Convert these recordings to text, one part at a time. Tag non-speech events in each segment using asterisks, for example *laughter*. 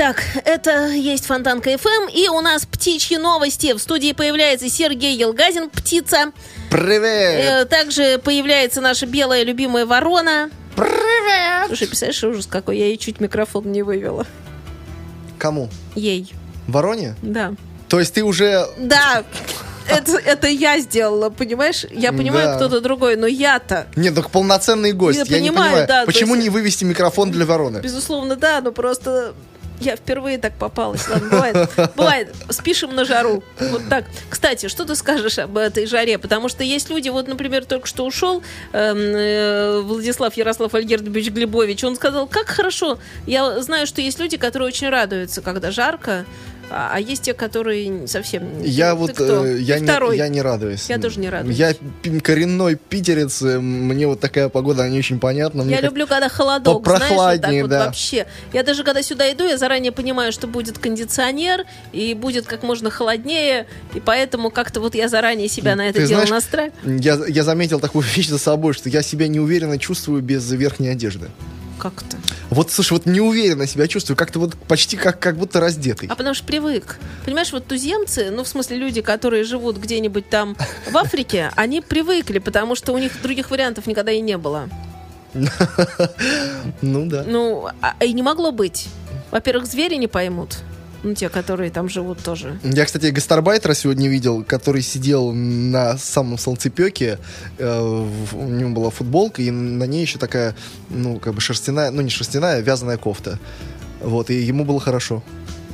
Итак, это есть Фонтанка ФМ, и у нас птичьи новости. В студии появляется Сергей Елгазин, птица. Привет! Э, Также появляется наша белая любимая ворона. Привет! Слушай, представляешь, ужас какой, я ей чуть микрофон не вывела. Кому? Ей, Вороне? да. То есть ты уже... Да, это, это я сделала, понимаешь? Я понимаю, Да. кто-то другой, но я-то. Нет, только полноценный гость. Я Я, не понимаю, понимаю, да, почему есть- не вывести микрофон для вороны? Безусловно, да, но просто я впервые так попалась. Ладно, бывает. Бывает. Спишем на жару. Вот так. Кстати, что ты скажешь об этой жаре? Потому что есть люди, вот, например, только что ушел эм, э, Владислав Ярослав Альгердович Глебович. Он сказал, как хорошо. Я знаю, что есть люди, которые очень радуются, когда жарко, а, а есть те, которые совсем... Я Ты вот кто? э, я, Ты не, второй. я не радуюсь. Я тоже не радуюсь. Я коренной питерец, э, мне вот такая погода не очень понятна. Мне Я люблю, когда холодок, знаешь, вот вот да. вообще. Я даже когда сюда иду, я заранее понимаю, что будет кондиционер, и будет как можно холоднее, и поэтому как-то вот я заранее себя на это Ты дело знаешь, настраиваю. Я, я заметил такую *laughs* вещь за собой, что я себя неуверенно чувствую без верхней одежды. Как-то. Вот, слушай, вот неуверенно себя чувствую, как-то вот почти как, как будто раздетый. А потому что привык. Понимаешь, вот туземцы, ну, в смысле, люди, которые живут где-нибудь там в Африке, *laughs* они привыкли, потому что у них других вариантов никогда и не было. *laughs* Ну да. Ну, а- и не могло быть. Во-первых, звери не поймут. Ну, те, которые там живут тоже. Я, кстати, гастарбайтера сегодня видел, который сидел на самом солнцепеке. э, у него была футболка, и на ней еще такая, ну, как бы шерстяная, ну, не шерстяная, а вязаная кофта. Вот, и ему было хорошо.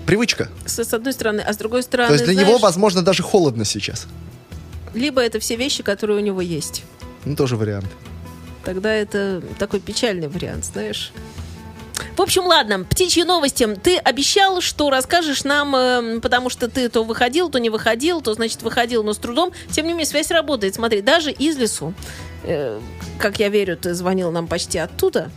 Привычка. С, с одной стороны, а с другой стороны, То есть для знаешь, него, возможно, даже холодно сейчас. либо это все вещи, которые у него есть. Ну, тоже вариант. Тогда это такой печальный вариант, знаешь. В общем, ладно, птичьи новости. Ты обещал, что расскажешь нам, э, потому что ты то выходил, то не выходил, то, значит, выходил, но с трудом. Тем не менее, связь работает. Смотри, даже из лесу, э, как я верю, ты звонил нам почти оттуда.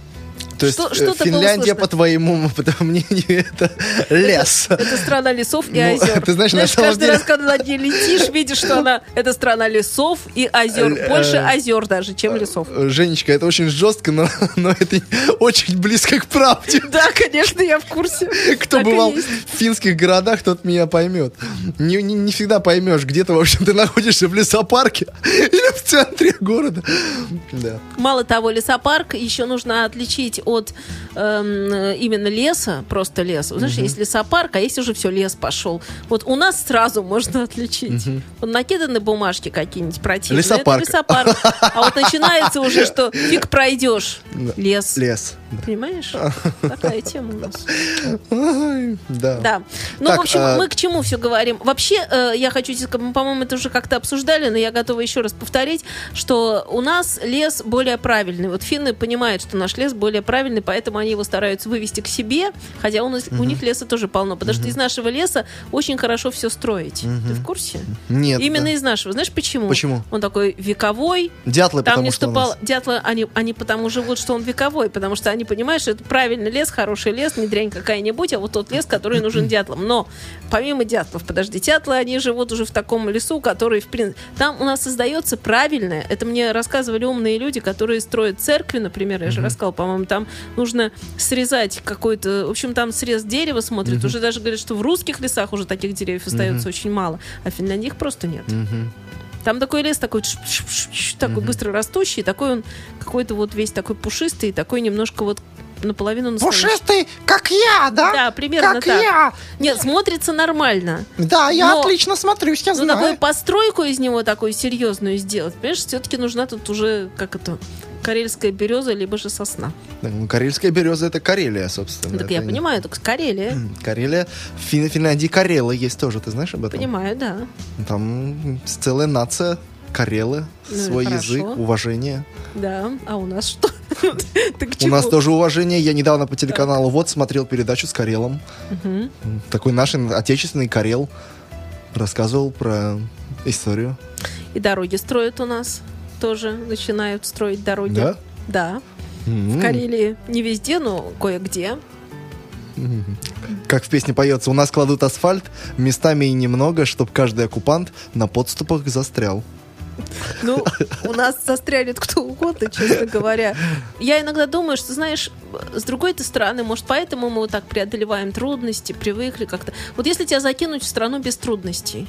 То есть Что- э, Финляндия, по твоему *laughs* по твоему мнению, это лес. Это страна лесов и Ну, озер. *laughs* ты знаешь, на самом каждый деле- раз, когда над ней летишь, видишь, что она это страна лесов и озер. Больше э, озер даже, чем лесов. Э, Женечка, это очень жестко, но, *laughs* но это очень близко к правде. Да, конечно, я в курсе. Кто Так бывал в финских городах, тот меня поймет. Не, не, не всегда поймешь, где ты, в общем, ты находишься в лесопарке или в центре города. Да. Мало того, лесопарк еще нужно отличить от эм, именно леса, просто леса. Знаешь, есть лесопарк, а есть уже все, лес пошел. Вот у нас сразу можно отличить. Вот накиданы бумажки какие-нибудь противные. это Лесопарк. лесопарк. А вот начинается уже, что фиг пройдешь. Лес. Лес. Понимаешь? *laughs* Такая тема у нас. Да. Да. Ну, Так, в общем, а- мы к чему все говорим? Вообще, э, я хочу по-моему, это уже как-то обсуждали, но я готова еще раз повторить, что у нас лес более правильный. Вот финны понимают, что наш лес более правильный, поэтому они его стараются вывести к себе, хотя у, нас, у них леса тоже полно, потому что из нашего леса очень хорошо все строить. Ты в курсе? Нет. Именно да. из нашего. Знаешь почему? Почему? Он такой вековой, Дятлы, там потому не что ступал. нас. Дятлы, они, они потому живут, что он вековой, потому что они понимают, что это правильный лес, хороший лес, не дрянь какая-нибудь, а вот тот лес, который нужен *clears throat* дятлам. Но помимо дятлов, подожди, дятлы, они живут уже в таком лесу, который, в принципе, там у нас создается правильное, это мне рассказывали умные люди, которые строят церкви, например, я же рассказывала, по-моему, там нужно срезать какой-то, в общем, там срез дерева смотрят, уже даже говорят, что в русских лесах уже таких деревьев остается очень мало, а в Финляндии их просто нет. Мгм. Там такой лес такой, чш- чш- чш, такой быстро растущий, такой он какой-то вот весь такой пушистый, такой немножко вот наполовину настоящий. Пушистый, как я, да? Да, примерно как так. я. Нет, смотрится нормально. Да, я Но- отлично смотрюсь, я Ну, знаю. такую постройку из него такую серьезную сделать, понимаешь, все-таки нужна тут уже, как это, карельская береза, либо же сосна. Ну, карельская береза это Карелия, собственно. так я Это не- понимаю, только Карелия. Карелия. В Фин- Финляндии Карелы есть тоже, ты знаешь об этом? Понимаю, да. Там целая нация Карелы, Ну свой хорошо. язык, уважение. Да. А у нас что? *laughs* У нас тоже уважение. Я недавно по телеканалу Вот смотрел передачу с Карелом. Такой наш отечественный Карел рассказывал про историю. И дороги строят у нас тоже, начинают строить дороги. Да? Да. В Карелии не везде, но кое-где. Как в песне поется, у нас кладут асфальт, местами и немного, чтобы каждый оккупант на подступах застрял. Ну, у нас застрянет кто угодно, честно говоря. Я иногда думаю, что, знаешь, с другой-то стороны, может, поэтому мы вот так преодолеваем трудности, привыкли как-то. Вот если тебя закинуть в страну без трудностей,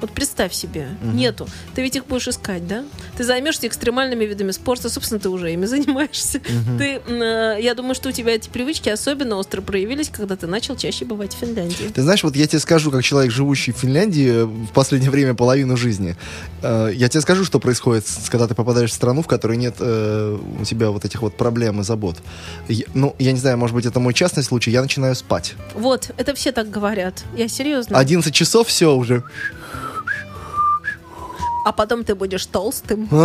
вот представь себе, нету. Ты ведь их будешь искать, да? Ты займешься экстремальными видами спорта, собственно, ты уже ими *laughs* занимаешься. Ты, э, я думаю, что у тебя эти привычки особенно остро проявились, когда ты начал чаще бывать в Финляндии. Ты знаешь, вот я тебе скажу, как человек, живущий в Финляндии в последнее время половину жизни, э, я тебе скажу, что происходит, когда ты попадаешь в страну, в которой нет э, у тебя вот этих вот проблем и забот. Я- ну, я не знаю, может быть, это мой частный случай, я начинаю спать. Вот, это все так говорят. Я серьезно. 11 часов, все уже. А потом ты будешь толстым. *laughs*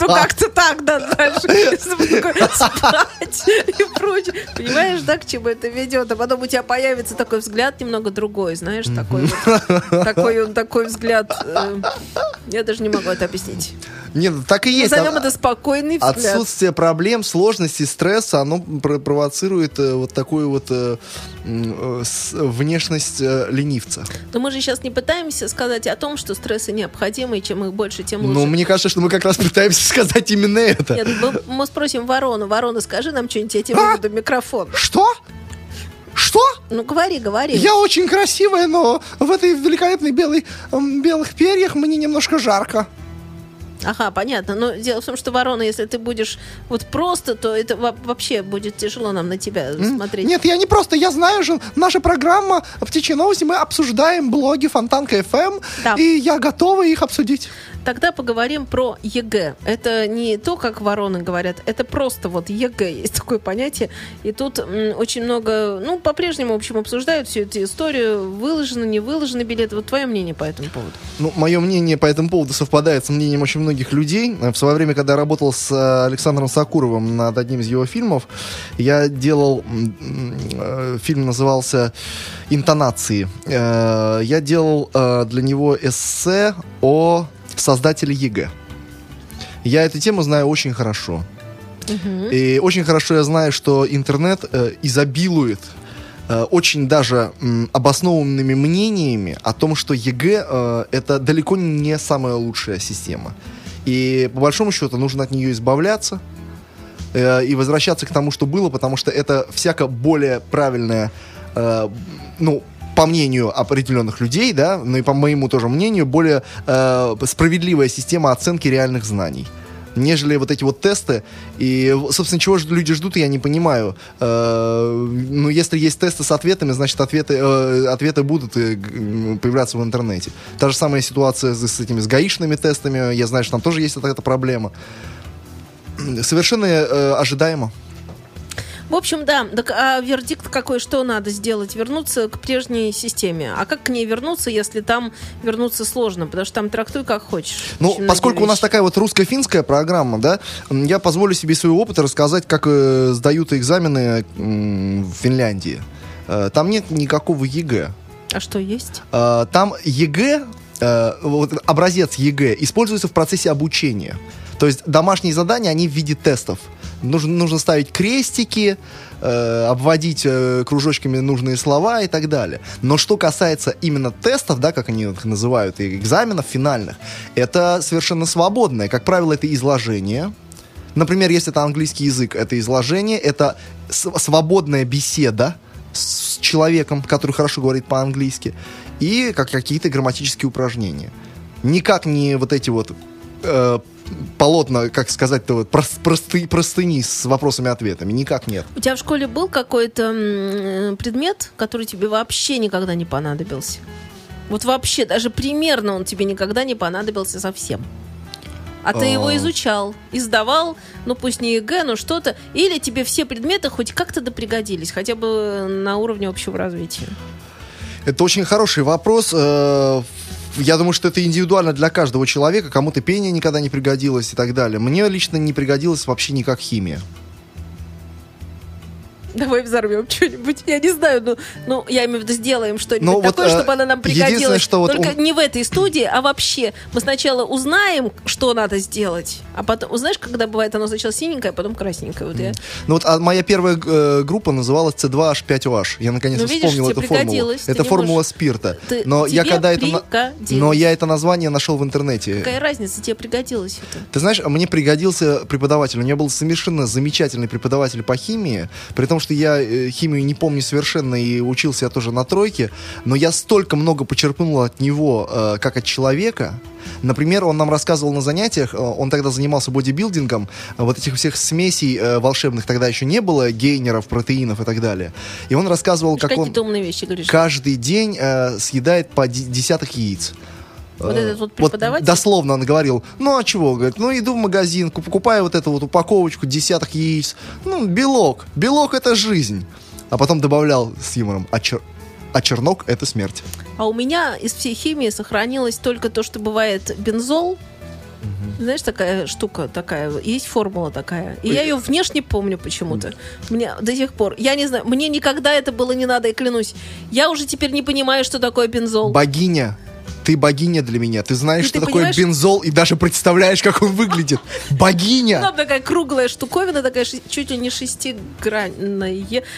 Ну, как-то так, да, дальше. Спать и прочее. Понимаешь, да, к чему это ведет? А потом у тебя появится такой взгляд немного другой, знаешь, такой. Такой такой взгляд. э, Я даже не могу это объяснить. Нет, так и есть. Назовем А- это спокойный взгляд. Отсутствие проблем, сложностей, стресса, оно про- провоцирует э, вот такую вот э, э, внешность ленивца. Но мы же сейчас не пытаемся сказать о том, что стрессы необходимы, и чем их больше, тем лучше. Но мне кажется, что мы как раз пытаемся сказать именно это. Нет, мы, мы спросим Ворону. Ворона, скажи нам что-нибудь, я тебе выведу микрофон. Что? Что? Ну, говори, говори. Я очень красивая, но в этой великолепной белой, белых перьях мне немножко жарко. Ага, понятно. Но дело в том, что ворона, если ты будешь вот просто, то это во- вообще будет тяжело нам на тебя смотреть. Нет, я не просто, я знаю же, наша программа «Птичьи новости», мы обсуждаем блоги Фонтанка ФМ, Да. и я готова их обсудить. Тогда поговорим про ЕГЭ. Это не то, как вороны говорят, это просто вот ЕГЭ, есть такое понятие. И тут очень много, ну, по-прежнему, в общем, обсуждают всю эту историю, выложены, не выложены билеты. Вот твое мнение по этому поводу? Ну, мое мнение по этому поводу совпадает с мнением очень многих людей. В свое время, когда я работал с э, Александром Сокуровым над одним из его фильмов, я делал... э, Фильм назывался «Интонация». Э, Я делал для него эссе о создателе ЕГЭ. Я эту тему знаю очень хорошо. И очень хорошо я знаю, что интернет э, изобилует э, очень даже м, обоснованными мнениями о том, что ЕГЭ э, это далеко не самая лучшая система. И по большому счету нужно от нее избавляться э, и возвращаться к тому, что было, потому что это всяко более правильная, э, ну, по мнению определенных людей, да, но и по моему тоже мнению, более э, справедливая система оценки реальных знаний нежели вот эти вот тесты. И, собственно, чего же люди ждут, я не понимаю. Э, ну, если есть тесты с ответами, значит, ответы, э, ответы будут э, появляться в интернете. Та же самая ситуация с, с этими с гаишными тестами. Я знаю, что там тоже есть эта проблема. Совершенно э, ожидаемо. В общем, да. Так, а вердикт какой, что надо сделать? Вернуться к прежней системе. А как к ней вернуться, если там вернуться сложно? Потому что там трактуй как хочешь. Ну, поскольку у нас такая вот русско-финская программа, да, я позволю себе из своего опыта рассказать, как э, сдают экзамены м, в Финляндии. Э, там нет никакого ЕГЭ. А что есть? Э, Там ЕГЭ, э, вот образец ЕГЭ используется в процессе обучения. То есть домашние задания, они в виде тестов. Нужно, нужно ставить крестики, э, обводить э, кружочками нужные слова и так далее. Но что касается именно тестов, да, как они их называют, и экзаменов финальных, это совершенно свободное. Как правило, это изложение. Например, если это английский язык, это изложение, это свободная беседа с человеком, который хорошо говорит по-английски, и как какие-то грамматические упражнения. Никак не вот эти вот э, полотна, как сказать-то, вот, прос- просты- простыни с вопросами-ответами. Никак нет. У тебя в школе был какой-то м, предмет, который тебе вообще никогда не понадобился? Вот вообще, даже примерно он тебе никогда не понадобился совсем. А ты его А. изучал, и сдавал, ну пусть не ЕГЭ, но что-то. Или тебе все предметы хоть как-то да пригодились, хотя бы на уровне общего развития. Это очень хороший вопрос. Э, Я думаю, что это индивидуально для каждого человека. Кому-то пение никогда не пригодилось и так далее. Мне лично не пригодилась вообще никак химия. Давай взорвем что-нибудь. Я не знаю, ну, ну я имею в виду, сделаем что-нибудь Ну, вот, такое, э, чтобы она нам пригодилась. что вот Только он- не в этой студии, а вообще. Мы сначала узнаем, что надо сделать, а потом, знаешь, когда бывает оно сначала синенькое, а потом красненькое. Вот я. Ну вот а моя первая э, группа называлась C2H5OH. Я наконец-то Ну, видишь, вспомнил тебе эту формулу. Это формула можешь- спирта. Ты- но я когда это на- но я это название нашел в интернете. Какая разница, тебе пригодилось это? Ты знаешь, мне пригодился преподаватель. У меня был совершенно замечательный преподаватель по химии, при том, что я э, химию не помню совершенно и учился я тоже на тройке, но я столько много почерпнул от него, э, как от человека. Например, он нам рассказывал на занятиях, э, он тогда занимался бодибилдингом, вот этих всех смесей волшебных тогда еще не было, гейнеров, протеинов и так далее. И он рассказывал, как он вещи говоришь. каждый день съедает по десяток яиц. Вот Э, этот вот преподаватель? дословно он говорил, ну а чего, говорит, ну иду в магазин, куп- покупаю вот эту вот упаковочку десяток яиц, ну белок, белок это жизнь. А потом добавлял с юмором, а, чер- а чернок это смерть. А у меня из всей химии сохранилось только то, что бывает бензол. Знаешь, такая штука такая, есть формула такая. И я ее внешне помню почему-то. Мне до сих пор. Я не знаю, мне никогда это было не надо, и клянусь. Я уже теперь не понимаю, что такое бензол. Богиня, ты богиня для меня, ты знаешь, И что ты такое понимаешь- бензол и даже представляешь, как он выглядит. Богиня! Там такая круглая штуковина, такая чуть ли не шестигранная.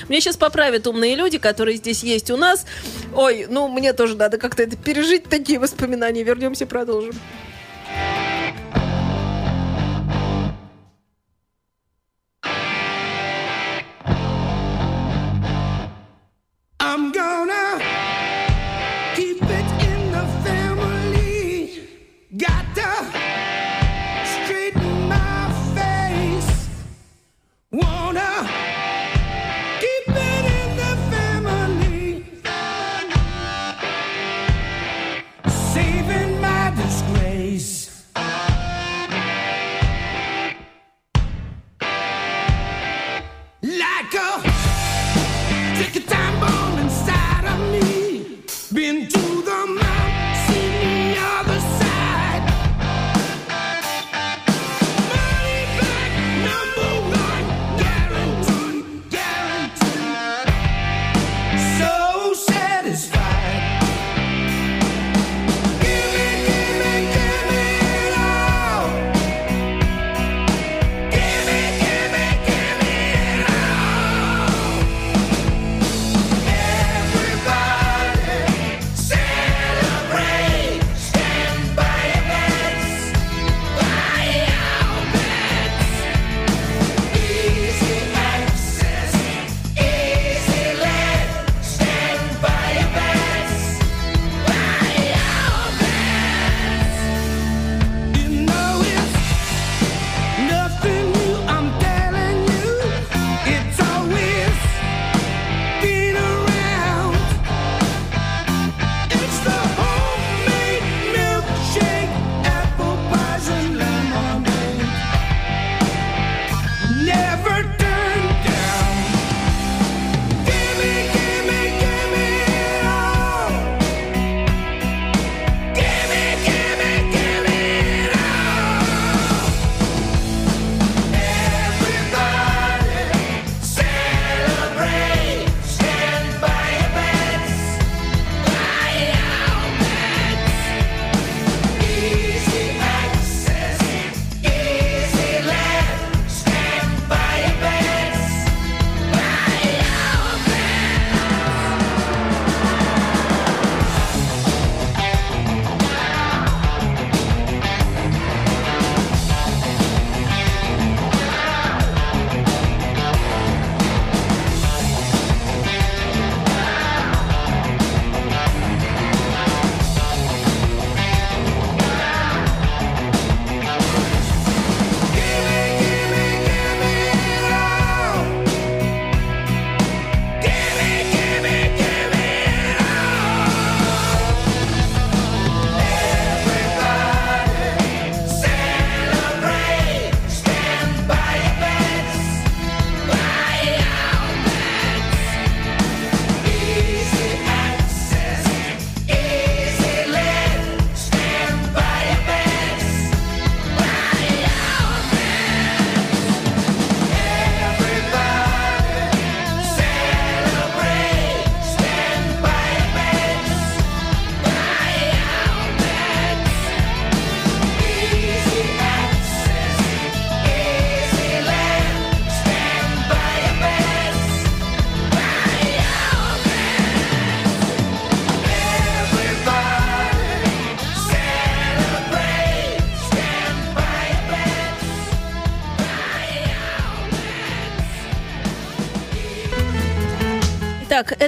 Меня сейчас поправят умные люди, которые здесь есть у нас. Ой, ну мне тоже надо как-то это пережить, такие воспоминания. Вернемся, продолжим.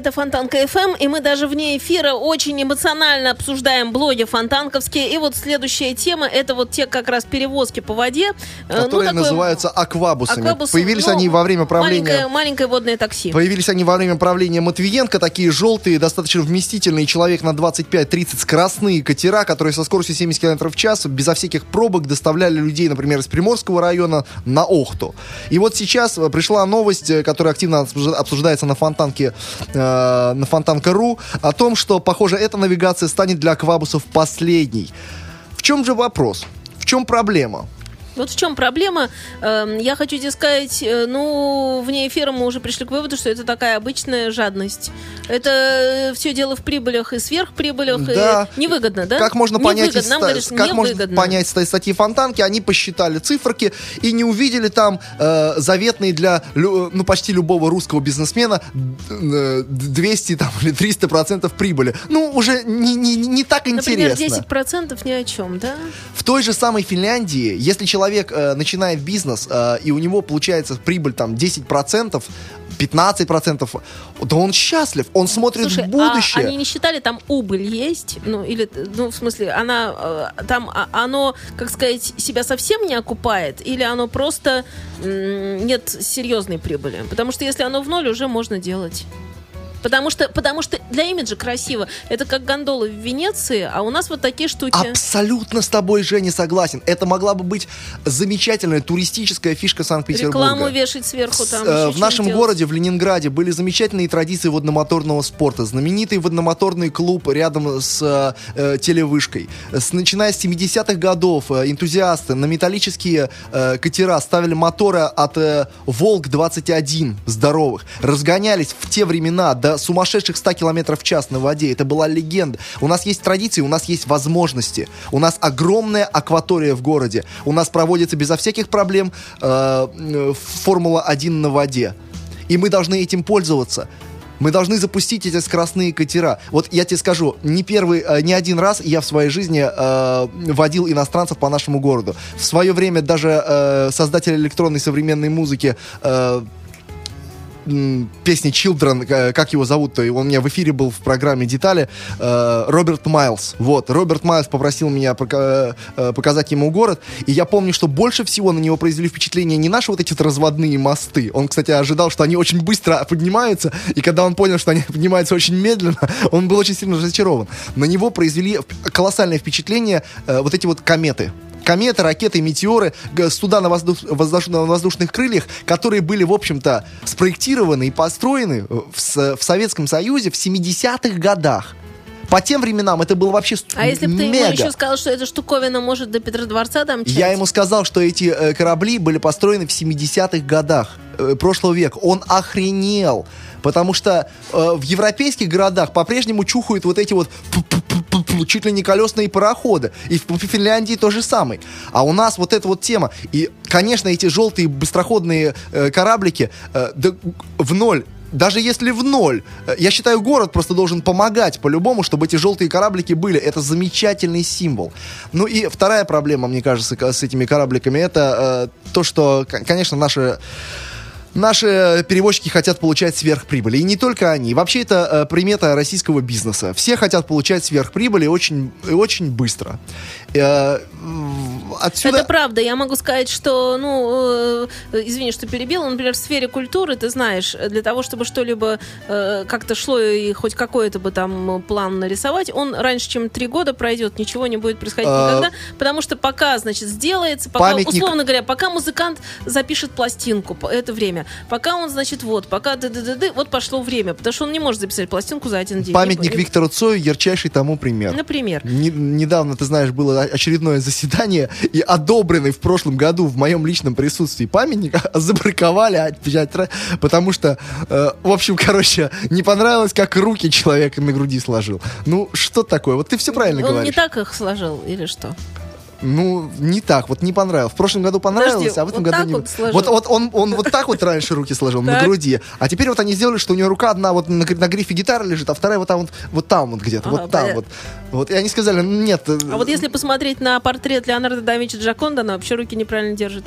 Это Фонтанка FM, и мы даже вне эфира очень эмоционально обсуждаем блоги фонтанковские. И вот следующая тема, это вот те как раз перевозки по воде. Э, ну, Которые такое- называются аквабусами. аквабусы, Появились ну, они во время правления... Маленькое, маленькое водное такси. Появились они во время правления Матвиенко, такие желтые, достаточно вместительные, человек на 25-30 скоростные катера, которые со скоростью 70 км в час, безо всяких пробок доставляли людей, например, из Приморского района на Охту. И вот сейчас пришла новость, э, которая активно обсужда- обсуждается на фонтанке, э, на фонтанка.ру, о том, что, похоже, эта навигация станет для аквабусов последней. В чем же вопрос? В чем проблема? Вот в чем проблема. Эм, Я хочу тебе сказать, э, ну, вне эфира мы уже пришли к выводу, что это такая обычная жадность. Это все дело в прибылях и сверхприбылях. и Да. невыгодно, да? Как можно понять, Невыгодно. из Нам говорят, как можно понять из статьи Фонтанки, они посчитали циферки и не увидели там э, заветные для ну почти любого русского бизнесмена э, 200 там, или 300 процентов прибыли. Ну уже не, не, не так Например, интересно. 10% ни о чем, да? В той же самой Финляндии, если человек э, начинает бизнес э, и у него получается прибыль там 10%, 15%, то он счастлив, он смотрит Слушай, в будущее. а они не считали, там убыль есть? Ну, или, ну, в смысле, она, э, там, а- оно, как сказать, себя совсем не окупает? Или оно просто нет серьезной прибыли? Потому что если оно в ноль, уже можно делать. Потому что, потому что для имиджа красиво. Это как гондолы в Венеции, а у нас вот такие штуки. Абсолютно с тобой, Женя, согласен. Это могла бы быть замечательная туристическая фишка Санкт-Петербурга. Рекламу вешать сверху С- там. э, еще в нашем делать. городе, в Ленинграде, были замечательные традиции водномоторного спорта. Знаменитый водномоторный клуб рядом с э, э, телевышкой. С, начиная с 70-х годов э, энтузиасты на металлические э, катера ставили моторы от э, Волк-21 здоровых. Разгонялись в те времена до сумасшедших 100 км в час на воде. Это была легенда. У нас есть традиции, у нас есть возможности. У нас огромная акватория в городе. У нас проводится безо всяких проблем э, э, Формула-1 на воде. И мы должны этим пользоваться. Мы должны запустить эти скоростные катера. Вот я тебе скажу, не первый, э, не один раз я в своей жизни э, водил иностранцев по нашему городу. В свое время даже э, создатель электронной современной музыки э, песни Children, э, как его зовут-то, он у меня в эфире был в программе «Детали», э, Роберт Майлз. Вот, Роберт Майлз попросил меня э, показать ему город, и я помню, что больше всего на него произвели впечатление не наши вот эти разводные мосты. Он, кстати, ожидал, что они очень быстро поднимаются, и когда он понял, что они *laughs* поднимаются очень медленно, *laughs* он был очень сильно разочарован. На него произвели колоссальное впечатление вот эти вот кометы кометы, ракеты, метеоры, суда на, воздух- воздуш- на воздушных крыльях, которые были, в общем-то, спроектированы и построены э, в, в Советском Союзе в 70-х годах. По тем временам это было вообще А если бы ты ему еще сказал, что эта штуковина может до Петродворца там Я ему сказал, что эти э, корабли были построены в 70-х годах э, прошлого века. Он охренел. Потому что э, в европейских городах по-прежнему чухают вот эти вот чуть ли не колесные пароходы. И в Финляндии то же самое. А у нас вот эта вот тема. И, конечно, эти желтые быстроходные э, кораблики э, да, в ноль даже если в ноль, э, я считаю, город просто должен помогать по-любому, чтобы эти желтые кораблики были. Это замечательный символ. Ну и вторая проблема, мне кажется, с этими корабликами, это э, то, что, конечно, наши Наши перевозчики хотят получать сверхприбыли. И не только они. Вообще это э, примета российского бизнеса. Все хотят получать сверхприбыли очень, очень быстро. Отсюда... Это правда. Я могу сказать, что, ну, э, извини, что перебила, например, в сфере культуры, ты знаешь, для того, чтобы что-либо э, как-то шло и хоть какой-то бы там план нарисовать, он раньше, чем три года пройдет, ничего не будет происходить А, никогда, потому что пока, значит, сделается, пока, Памятник- условно говоря, пока музыкант запишет пластинку, это время, пока он, значит, вот, пока ды ды ды ды вот пошло время, потому что он не может записать пластинку за один день. Памятник Не- Виктору Цою ярчайший тому пример. Например. Не- недавно, ты знаешь, было очередное заседание, и одобренный в прошлом году в моем личном присутствии памятник *laughs* забраковали опять, ра- потому что, э, в общем, *laughs* короче, не понравилось, как руки человека на груди сложил. Ну, что такое? Вот ты все правильно Он говоришь. не так их сложил, или что? Ну, не так, вот не понравилось. В прошлом году понравилось, Подожди, а в этом вот году не... вот сложил? Вот, вот он, он вот так вот раньше руки сложил, на груди. А теперь вот они сделали, что у него рука одна вот на, на грифе гитары лежит, а вторая вот там вот, вот там вот где-то, Ага, вот там понятно. вот. Вот, и они сказали, «Ну, нет. э, А вот если посмотреть на портрет Леонардо да Винчи Джаконда, она вообще руки неправильно держит.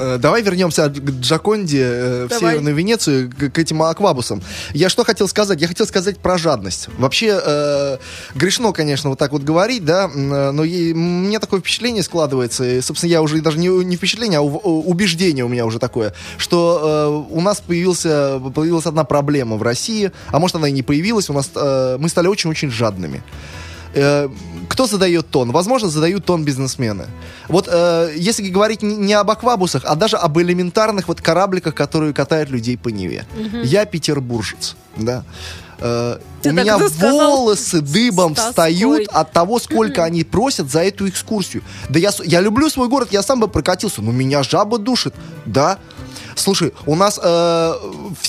Э, Давай вернемся к Джаконде э, в. Северную Венецию, к, к этим аквабусам. Я что хотел сказать? Я хотел сказать про жадность. Вообще, э, грешно, конечно, вот так вот говорить, да, э, но е- мне такое впечатление складывается, и, собственно, я уже даже не, не впечатление, а убеждение у меня уже такое, что э, у нас появился, появилась одна проблема в России, а может она и не появилась, у нас э, мы стали очень-очень жадными. Э, кто задает тон? Возможно, задают тон бизнесмены. Вот э, если говорить не- не об аквабусах, а даже об элементарных вот корабликах, которые катают людей по Неве. Я петербуржец, да. Э, Ты у меня волосы дыбом встают от того, сколько они просят за эту экскурсию. Да я, я люблю свой город, я сам бы прокатился, но меня жаба душит, да. Слушай, у нас, э,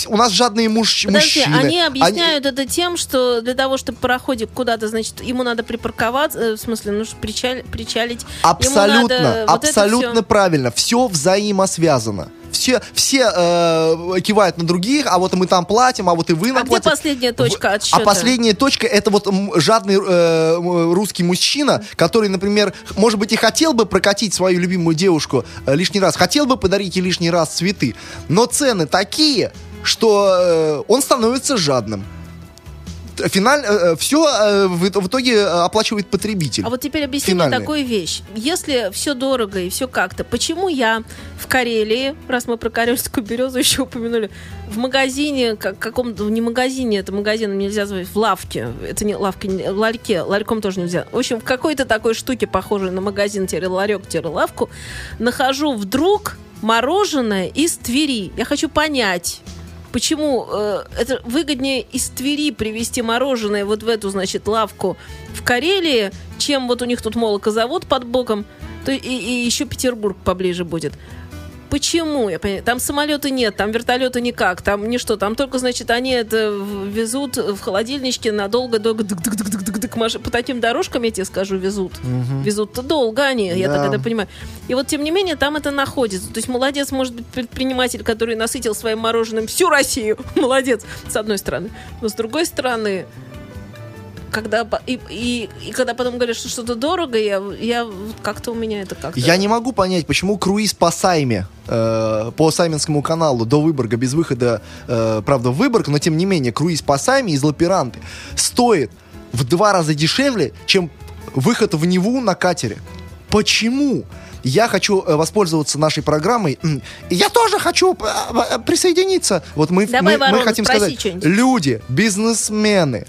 у нас жадные муж- Подожди, мужчины. они объясняют это тем, что для того, чтобы пароходик куда-то, значит, ему надо припарковаться, э, в смысле, нужно причаль- причалить. Абсолютно, надо вот абсолютно всё. правильно. Все взаимосвязано. Все, все э, кивают на других, а вот мы там платим, а вот и вы А нам где платите. последняя точка отсчета? А последняя точка это вот жадный э, русский мужчина, который, например, может быть и хотел бы прокатить свою любимую девушку э, лишний раз, хотел бы подарить ей лишний раз цветы, но цены такие, что э, он становится жадным. Финаль, все в, в итоге э, оплачивает потребитель. А вот теперь объясни Финальный. мне такую вещь. Если все дорого и все как-то, почему я в Карелии, раз мы про Карельскую березу *laughs* еще упомянули, в магазине, как, каком-то, не магазине, это магазином нельзя звать, в лавке, это не лавка, не- в ларьке, ларьком тоже нельзя. В общем, в какой-то такой штуке, похожей на магазин-ларек-лавку, нахожу вдруг мороженое из Твери. Я хочу понять, Почему э, это выгоднее из Твери привезти мороженое вот в эту, значит, лавку в Карелии, чем вот у них тут молокозавод под боком, то и, и еще Петербург поближе будет. Почему? Я понимаю, там самолета нет, там вертолета никак, там ничто, там только, значит, они это везут в холодильничке надолго, долго, по таким дорожкам, я тебе скажу, везут. Везут-то долго они, я Да. так это понимаю. И вот, тем не менее, там это находится. То есть молодец, может быть, предприниматель, который насытил своим мороженым всю Россию. *laughs* Молодец, с одной стороны. Но с другой стороны, когда и, и, и когда потом говорят, что что-то дорого, я, я как-то у меня это как-то... Я не могу понять, почему круиз по Сайме, э, по Сайменскому каналу до Выборга, без выхода, э, правда, в Выборг, но тем не менее, круиз по Сайме из Лаперанты стоит в два раза дешевле, чем выход в Неву на катере. Почему? Я хочу э, воспользоваться нашей программой. Я тоже хочу э, э, присоединиться. Вот мы, Давай, мы, мы Ворона, хотим сказать, люди, бизнесмены,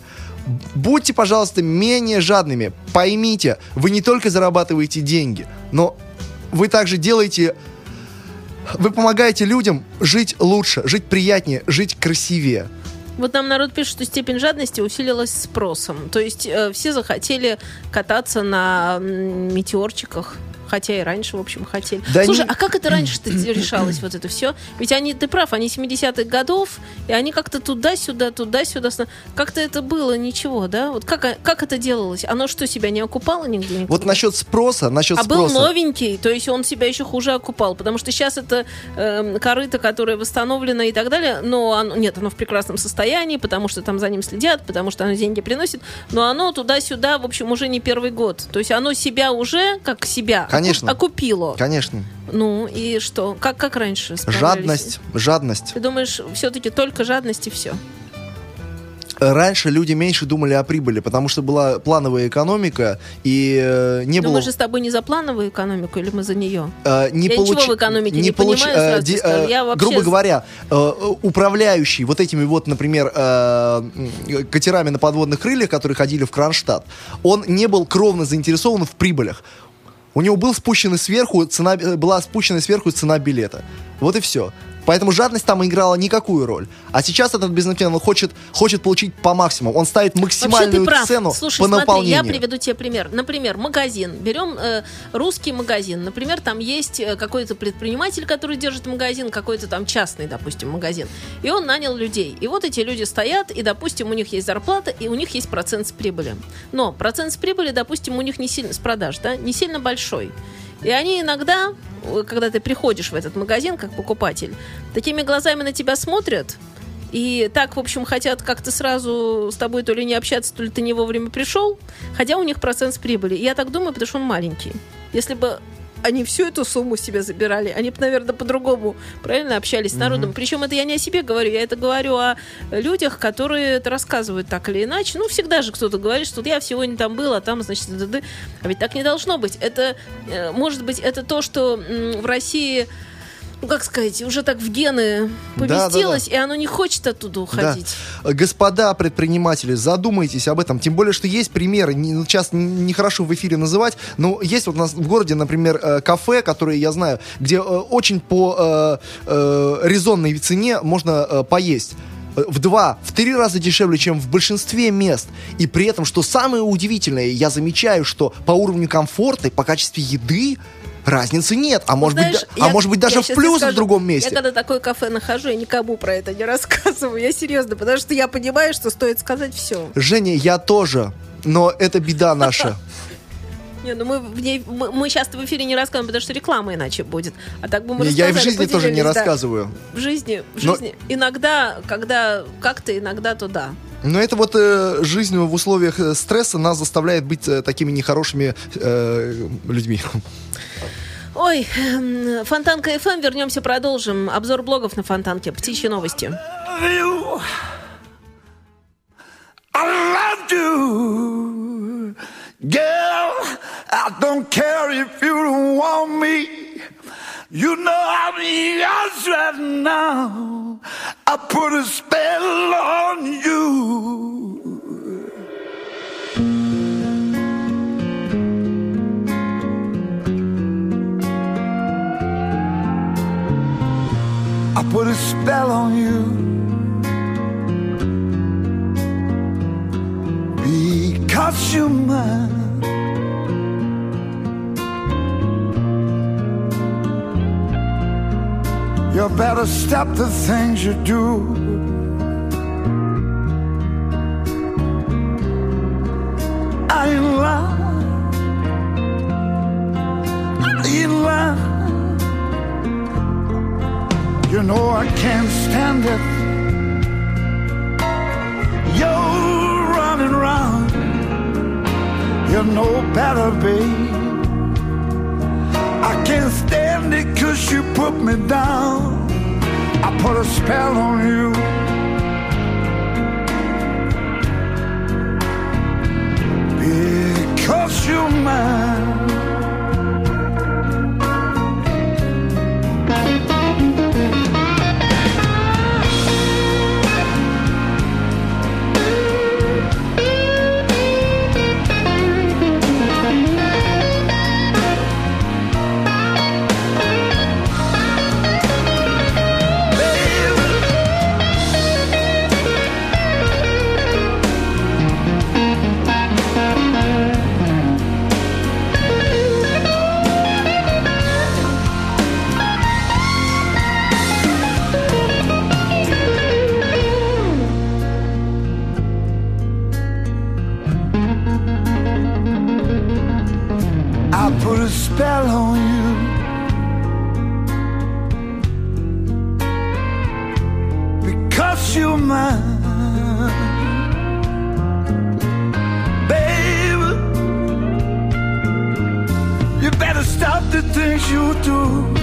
будьте, пожалуйста, менее жадными. Поймите, вы не только зарабатываете деньги, но вы также делаете... Вы помогаете людям жить лучше, жить приятнее, жить красивее. Вот нам народ пишет, что степень жадности усилилась спросом. То есть э, все захотели кататься на метеорчиках. Хотя и раньше, в общем, хотели. Да Слушай, не- а как это раньше-то решалось, вот это все? Ведь они, ты прав, они 70-х годов, и они как-то туда-сюда, туда-сюда. Как-то это было ничего, да? Вот как, как это делалось? Оно что, себя не окупало нигде? никогда? Вот насчет спроса, насчет А был спроса. новенький, то есть он себя еще хуже окупал, потому что сейчас это э, корыто, которое восстановлено и так далее, но оно, нет, оно в прекрасном состоянии, потому что там за ним следят, потому что оно деньги приносит, но оно туда-сюда, в общем, уже не первый год. То есть оно себя уже, как себя, Конечно. окупило. Конечно. Ну и что? Как, как раньше? Жадность, жадность. Ты думаешь, все-таки только жадность и все? Раньше люди меньше думали о прибыли, потому что была плановая экономика, и э, не Но было... мы же с тобой не за плановую экономику, или мы за нее? э, не Я получи- ничего в экономике не получи- понимаю, сразу э, скажу. э, Я вообще грубо говоря, э, управляющий вот этими вот, например, э, катерами на подводных крыльях, которые ходили в Кронштадт, он не был кровно заинтересован в прибылях. У него был спущена сверху цена, э, была спущена сверху цена билета. Вот и все. Поэтому жадность там играла никакую роль. А сейчас этот бизнесмен хочет, хочет получить по максимуму. Он ставит максимальную цену Слушай, по смотри, наполнению. я приведу тебе пример. Например, магазин. Берем э, русский магазин. Например, там есть э, какой-то предприниматель, который держит магазин, какой-то там частный, допустим, магазин. И он нанял людей. И вот эти люди стоят, и, допустим, у них есть зарплата, и у них есть процент с прибыли. Но процент с прибыли, допустим, у них не сильно, с продаж, да, не сильно большой. И они иногда, когда ты приходишь в этот магазин как покупатель, такими глазами на тебя смотрят, и так, в общем, хотят как-то сразу с тобой то ли не общаться, то ли ты не вовремя пришел, хотя у них процент с прибыли. Я так думаю, потому что он маленький. Если бы они всю эту сумму себе забирали. Они бы, наверное, по-другому правильно общались с народом. Причем это я не о себе говорю, я это говорю о людях, которые это рассказывают так или иначе. Ну, всегда же кто-то говорит, что я сегодня там был, а там, значит, д-д-д. а ведь так не должно быть. Это, э, может быть, это то, что в России ну, как сказать, уже так в гены Да, да, да. поместилось, и оно не хочет оттуда Да. уходить. Господа предприниматели, задумайтесь об этом. Тем более, что есть примеры, не- ну, сейчас нехорошо в эфире называть, но есть вот у нас в городе, например, э, кафе, которые я знаю, где э, очень по э, э, резонной цене можно э, поесть. В два, в три раза дешевле, чем в большинстве мест. И при этом, что самое удивительное, я замечаю, что по уровню комфорта и по качеству еды разницы нет. А может, быть, Знаешь, да- а я- может быть даже в плюс скажу, в другом месте. Я когда такое кафе нахожу, я никому про это не *laughs* рассказываю. Я серьезно, потому что я понимаю, что стоит сказать все. Женя, я тоже. Но это беда *laughs* наша. Не, ну мы, в ней, мы, мы сейчас в эфире не рассказываем, потому что реклама иначе будет. А так бы мы Я и в жизни тоже не да. рассказываю. В жизни, в Но- жизни. Иногда, когда как-то, иногда то да. Но это вот э, жизнь в условиях э, стресса нас заставляет быть э, такими нехорошими э, людьми. Ой, эм, Фонтанка ФМ, вернемся, продолжим. Обзор блогов на Фонтанке. Птичьи новости. you. I love you. Girl, I don't care if you don't want me. You know I'm yours right now. I put a spell on you. I put a spell on you. Because you're mine. You better stop the things you do. I ain't lying. I ain't lying. You know I can't stand it. You're running around. You know better, babe. I can't stand it cause you put me down. I put a spell on you. Because you're mine. I put a spell on you. Because you're mine. Baby, you better stop the things you do.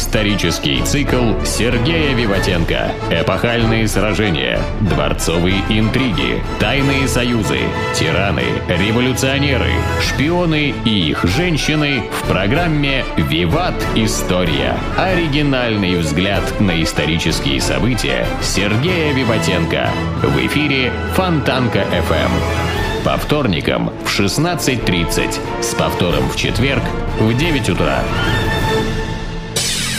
Исторический цикл Сергея Виватенко. Эпохальные сражения. Дворцовые интриги. Тайные союзы. Тираны. Революционеры. Шпионы и их женщины в программе «Виват. История». Оригинальный взгляд на исторические события Сергея Виватенко. В эфире Фонтанка FM. По вторникам в 16.30. С повтором в четверг в 9 утра.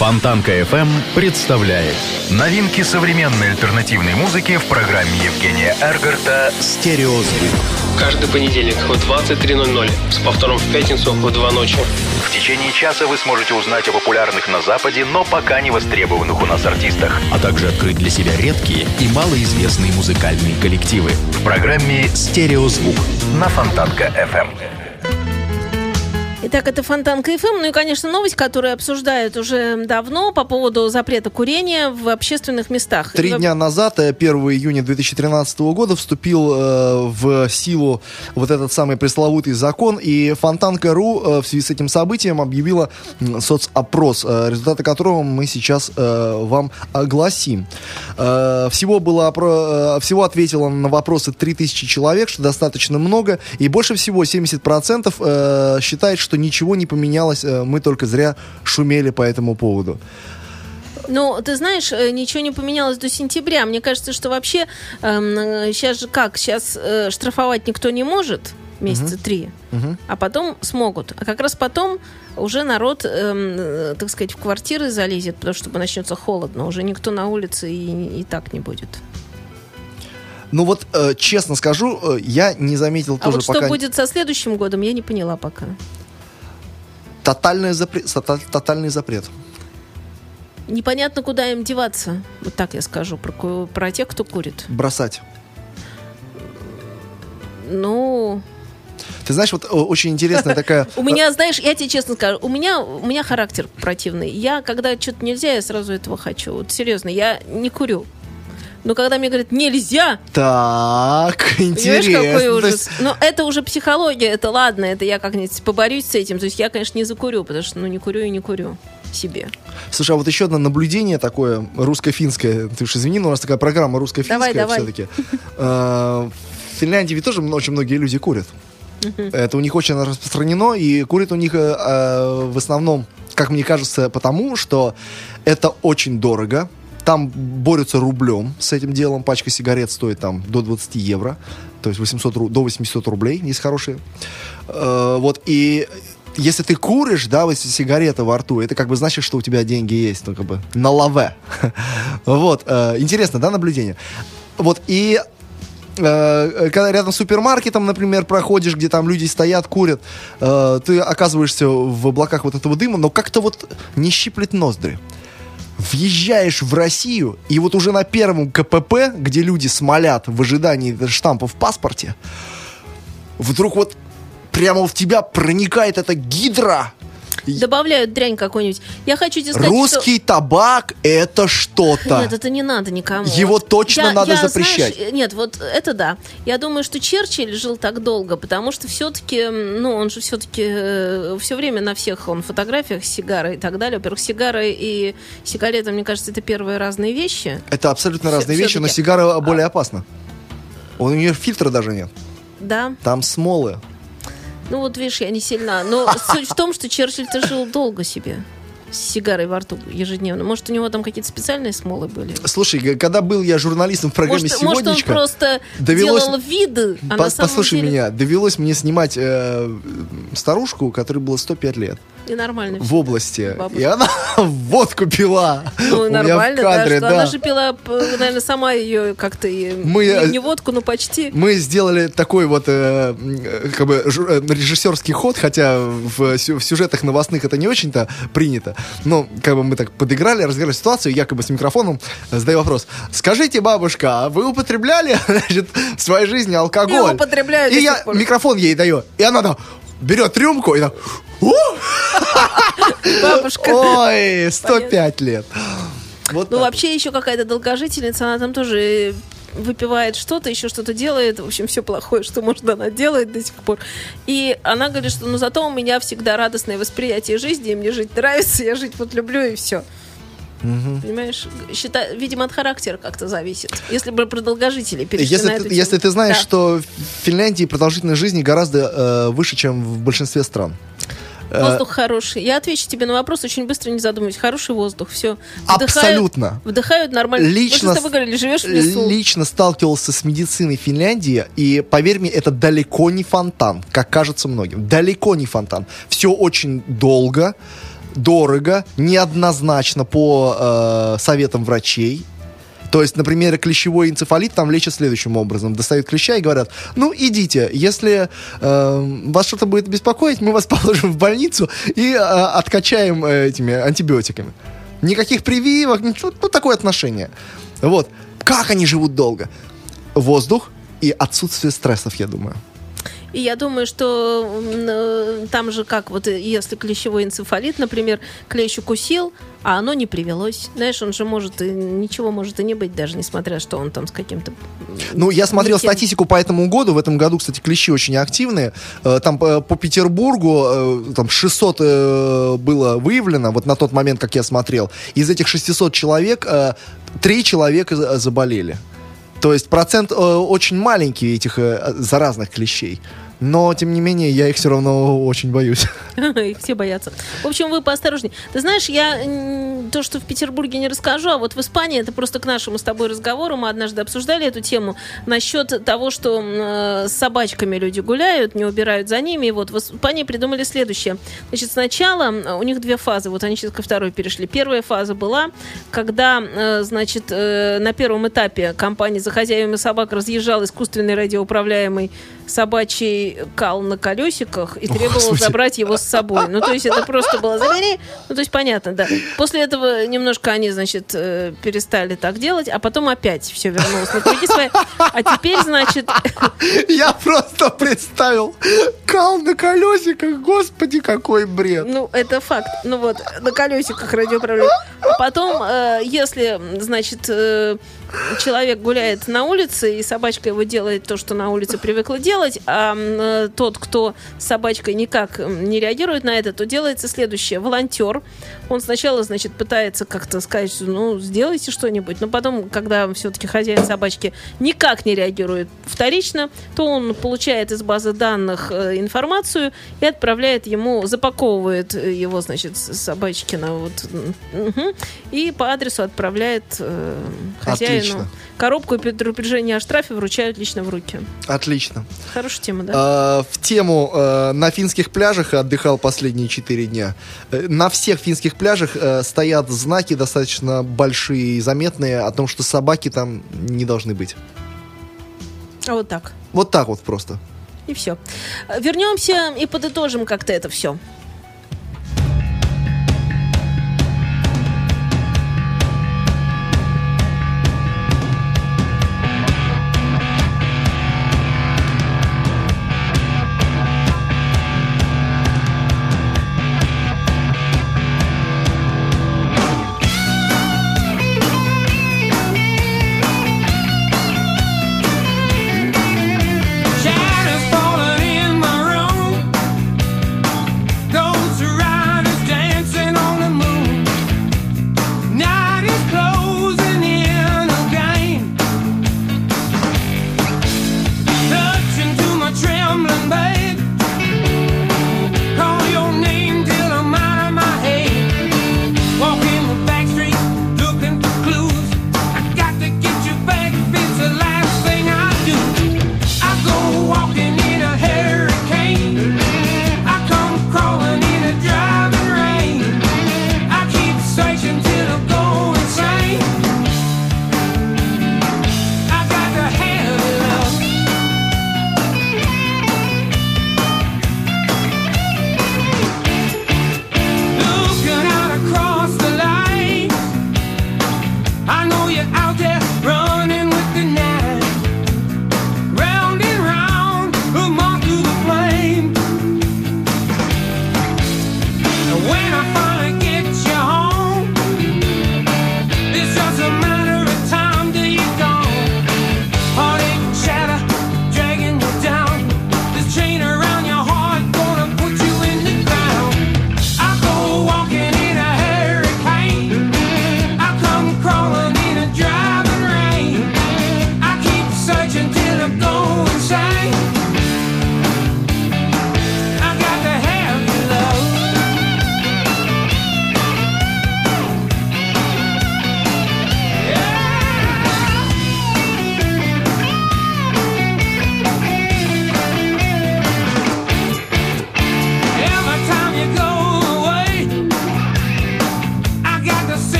Фонтанка FM представляет новинки современной альтернативной музыки в программе Евгения Эргарта «Стереозвук». Каждый понедельник в 23.00 с повтором в пятницу в 2 ночи. В течение часа вы сможете узнать о популярных на Западе, но пока не востребованных у нас артистах. А также открыть для себя редкие и малоизвестные музыкальные коллективы. В программе «Стереозвук» на Фонтанка FM. Итак, это Фонтанка ФМ. Ну и, конечно, новость, которую обсуждают уже давно по поводу запрета курения в общественных местах. Три И дня назад, э, 1 июня 2013 года, вступил э, в силу вот этот самый пресловутый закон, и Фонтанка.ру э, в связи с этим событием объявила соцопрос, э, результаты которого мы сейчас э, вам огласим. Э, всего, было, опро- э, всего ответило на вопросы 3000 человек, что достаточно много, и больше всего 70% э, считает, что ничего не поменялось, э, мы только зря шумели по этому поводу. Ну, ты знаешь, э, ничего не поменялось до сентября. Мне кажется, что вообще сейчас же как? Сейчас э, штрафовать никто не может месяца три, а потом смогут. А как раз потом уже народ, эм, э, так сказать, в квартиры залезет, потому что начнется холодно. Уже никто на улице и, и так не будет. Ну вот, э, честно скажу, э, я не заметил А тоже вот что пока будет со следующим годом, я не поняла пока. Тотальный запрет, тота- тотальный запрет. Непонятно, куда им деваться. Вот так я скажу про, про тех, кто курит. Бросать. Ну, Ты знаешь, вот э, очень интересная такая... *laughs* У меня, знаешь, я тебе честно скажу, у меня, у меня характер противный. Я, когда что-то нельзя, я сразу этого хочу. Вот серьезно, я не курю. Но когда мне говорят нельзя, Так, понимаешь, интересно. какой То ужас. есть, Но это уже психология, это ладно, это я как-нибудь поборюсь с этим. То есть я, конечно, не закурю, потому что ну не курю и не курю себе. Слушай, а вот еще одно наблюдение такое русско-финское. Ты уж извини, но у нас такая программа русско-финская Давай, давай. все-таки. Э, В Финляндии ведь тоже очень многие люди курят. Это у них очень распространено, и курят у них э, э, в основном, как мне кажется, потому что это очень дорого. Там борются рублем с этим делом. Пачка сигарет стоит там до 20 евро. То есть 800, ру- до 800 рублей, есть хорошие. Э, вот, и если ты куришь, да, вот сигарета во рту, это как бы значит, что у тебя деньги есть, ну, как бы, на лаве. *laughs* Вот, э, интересно, да, наблюдение? Вот, и э, когда рядом с супермаркетом, например, проходишь, где там люди стоят, курят, э, ты оказываешься в облаках вот этого дыма, но как-то вот не щиплет ноздри. Въезжаешь в Россию, и вот уже на первом КПП, где люди смолят в ожидании штампа в паспорте, вдруг вот прямо в тебя проникает эта гидра. Добавляют дрянь какую-нибудь. Я хочу тебе сказать, Русский табак это что... что-то. Нет, это не надо никому. Его точно я- надо я, запрещать. знаешь, э, нет, вот это да. Я думаю, что Черчилль жил так долго, потому что все-таки, ну, он же все-таки все время на всех он фотографиях с сигарой и так далее. Во-первых, сигары и сигареты, мне кажется, это первые разные вещи. Это абсолютно Всё- разные вещи, но всё-таки. сигара более опасна. У нее фильтра даже нет. Да. Там смолы. Ну вот видишь, я не сильна. Но суть в том, что Черчилль-то жил долго себе. С сигарой во рту ежедневно. Может, у него там какие-то специальные смолы были? Слушай, когда был я журналистом в программе Может, может, он «Сегодняшка», просто довелось- делал виды, а по- послушай деле меня, довелось мне снимать э, старушку, которой было 105 лет, и нормально. в области. Бабушка. И она *laughs* водку пила. Ну, у нормально, в кадре, да, да. Она же пила, наверное, сама ее как-то... Мы, э, не, не водку, но почти. Мы сделали такой вот э, как бы э, режиссерский ход, хотя в, в сюжетах новостных это не очень-то принято. Но как бы мы так подыграли, разыграли ситуацию, якобы с микрофоном задаю вопрос. Скажите, бабушка, а вы употребляли *laughs* значит, в своей жизни алкоголь? Я употребляю И я микрофон ей даю. И она там берет рюмку и так... «У, *laughs* Бабушка. Ой, 105 лет. Вот Ну, вообще, еще какая-то долгожительница, она там тоже выпивает что-то, еще что-то делает, в общем, все плохое, что может она делает до сих пор. И она говорит, что ну зато у меня всегда радостное восприятие жизни, и мне жить нравится, я жить вот люблю и все. Понимаешь, считай, видимо, от характера как-то зависит. Если бы про долгожителей Если ты, эту если тему. ты знаешь, Да. что в Финляндии продолжительность жизни гораздо э, выше, чем в большинстве стран. Э, Воздух хороший. Я отвечу тебе на вопрос очень быстро, не задумываясь. Хороший воздух, все. Абсолютно. Вдыхают нормально. Мы Лично с тобой говорили, живешь в лесу. Лично сталкивался с медициной Финляндии, и поверь мне, это далеко не фонтан, как кажется многим. Далеко не фонтан. Все очень долго, дорого, неоднозначно по э, советам врачей. То есть, например, клещевой энцефалит там лечат следующим образом. Достают клеща и говорят, ну, идите, если э, вас что-то будет беспокоить, мы вас *laughs* положим в больницу и э, откачаем э, этими антибиотиками. Никаких прививок, ничего, ну, такое отношение. Вот. Как они живут долго? Воздух и отсутствие стрессов, я думаю. И я думаю, что э, там же как, вот э, если клещевой энцефалит, например, клещ укусил, а оно не привелось. Знаешь, он же может, и ничего может и не быть, даже несмотря, что он там с каким-то... Ну, я смотрел не тем. статистику по этому году. В этом году, кстати, клещи очень активные. Э, Там по Петербургу там 600 э, было выявлено, вот на тот момент, как я смотрел. Из этих 600 человек, э, три человека за- заболели. То есть процент э, очень маленький этих э, заразных клещей. Но, тем не менее, я их все равно очень боюсь. *laughs* *laughs* Их все боятся. В общем, вы поосторожнее. Ты знаешь, я то, что в Петербурге не расскажу, а вот в Испании, это просто к нашему с тобой разговору, мы однажды обсуждали эту тему, насчет того, что э, с собачками люди гуляют, не убирают за ними. И вот в Испании придумали следующее. Значит, сначала у них две фазы, вот они сейчас ко второй перешли. Первая фаза была, когда, э, значит, э, на первом этапе компания за хозяевами собак разъезжал искусственный радиоуправляемый собачий кал на колесиках и требовал Господи. забрать его с собой. Ну, то есть это просто было забери. Ну, то есть понятно, да. После этого немножко они, значит, э, перестали так делать, а потом опять все вернулось на круги свои. А теперь, значит, *laughs* Я просто представил кал на колесиках. Господи, какой бред. ну, это факт. Ну вот, на колесиках радиоуправление. А потом, э, если, значит, э, человек гуляет на улице, и собачка его делает то, что на улице привыкла делать, а э, тот, кто с собачкой никак не реагирует на это, то делается следующее. Волонтер, он сначала, значит, пытается как-то сказать, ну, сделайте что-нибудь, но потом, когда все-таки хозяин собачки никак не реагирует вторично, то он получает из базы данных э, информацию и отправляет ему, запаковывает э, его, значит, собачки на вот, мгм, и по адресу отправляет э, хозяину. Отлично. Коробку и предупреждение о штрафе вручают лично в руки. Отлично. Хорошая тема, да? Э, в тему э, на финских пляжах отдыхал последние четыре дня. Э, на всех финских пляжах э, стоят знаки достаточно большие и заметные о том, что собаки там не должны быть. А вот так. Вот так вот просто. И все. Вернемся и подытожим как-то это все.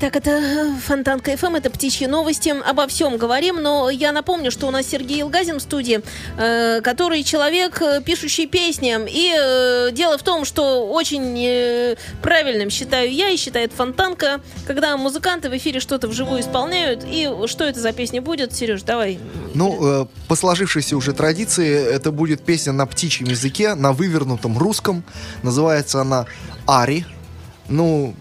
Итак, это Фонтанка ФМ, это птичьи новости. Обо всем говорим, но я напомню, что у нас Сергей Илгазин в студии, э, который человек, э, пишущий песни. И э, дело в том, что очень э, правильным считаю я и считает Фонтанка, когда музыканты в эфире что-то вживую исполняют. И что это за песня будет? Сереж, давай. Ну, э, по сложившейся уже традиции, это будет песня на птичьем языке, на вывернутом русском. Называется она «Ари». Ну,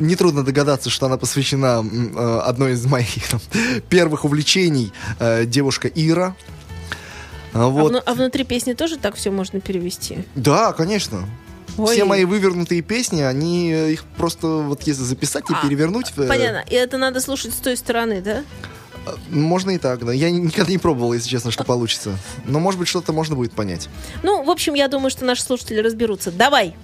нетрудно догадаться, что она посвящена э, одной из моих *laughs* там, первых увлечений, э, девушка Ира. А А, Вот. вну- а внутри песни тоже так все можно перевести? Да, конечно. Ой. Все мои вывернутые песни, они э, их просто вот если записать и А, перевернуть, э, Понятно. И это надо слушать с той стороны, да? можно и так, да. Я никогда не пробовал, если честно, что получится. Но, может быть, что-то можно будет понять. Ну, в общем, я думаю, что наши слушатели разберутся. Давай.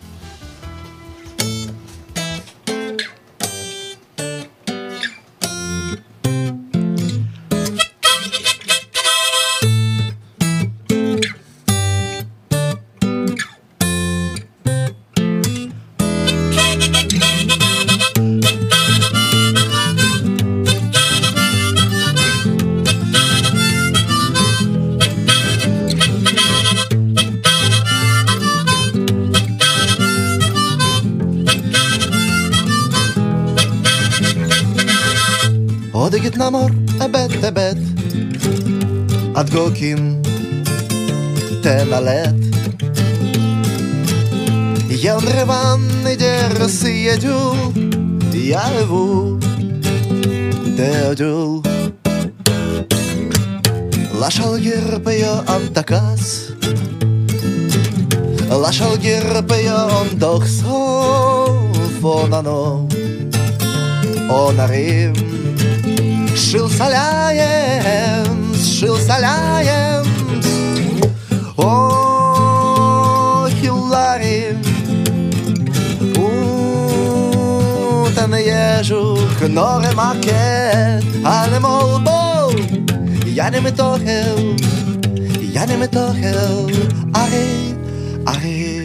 Odegit namor, ebet, ebet Adgokim Теналет Я рваный дерс едю Я рву Деодюл Лашалгир пео антакас Лашалгир пео дохсо Фонано Онарим Шил саляем, шил саляем О, Хиллари Утен ежух, норе макет Але молбо, я не метохел Я не метохел. Ари, ари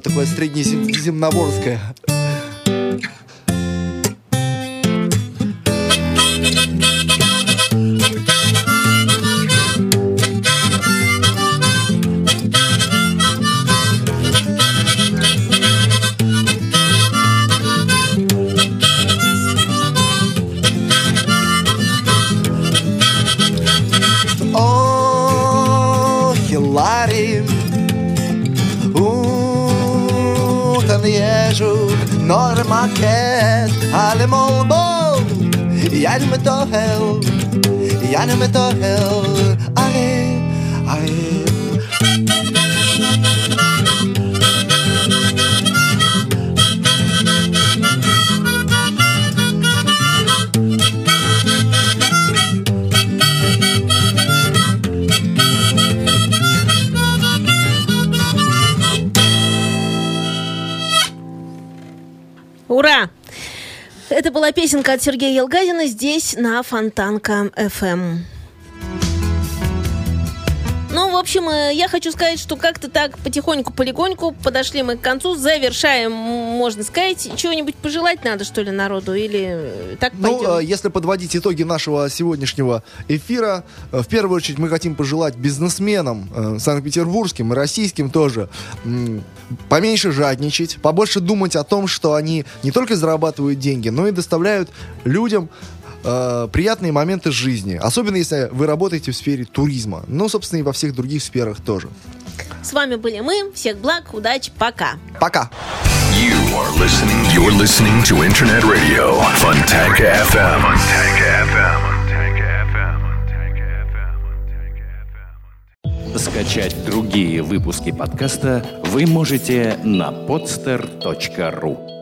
Что такое среднеземноморское? О, Хиллари, Утен ежух, нор макет, але молбо, я не метохел, я не метохел, аре, аре. Ура! Это была песенка от Сергея Елгазина здесь на Фонтанка FM. Ну, в общем, э, я хочу сказать, что как-то так потихоньку-полегоньку подошли мы к концу, завершаем, можно сказать. Чего-нибудь пожелать надо, что ли, народу? Или э, так Ну, пойдем? э, если подводить итоги нашего сегодняшнего эфира, в первую очередь мы хотим пожелать бизнесменам санкт-петербургским и российским тоже поменьше жадничать, побольше думать о том, что они не только зарабатывают деньги, но и доставляют людям э, приятные моменты жизни. Особенно если вы работаете в сфере туризма. Ну, собственно, и во всех других сферах тоже. С вами были мы. Всех благ, удачи, пока. Пока! You are listening. You're listening to Internet Radio Fontanka FM. Fontanka FM. Скачать другие выпуски подкаста вы можете на podster.ru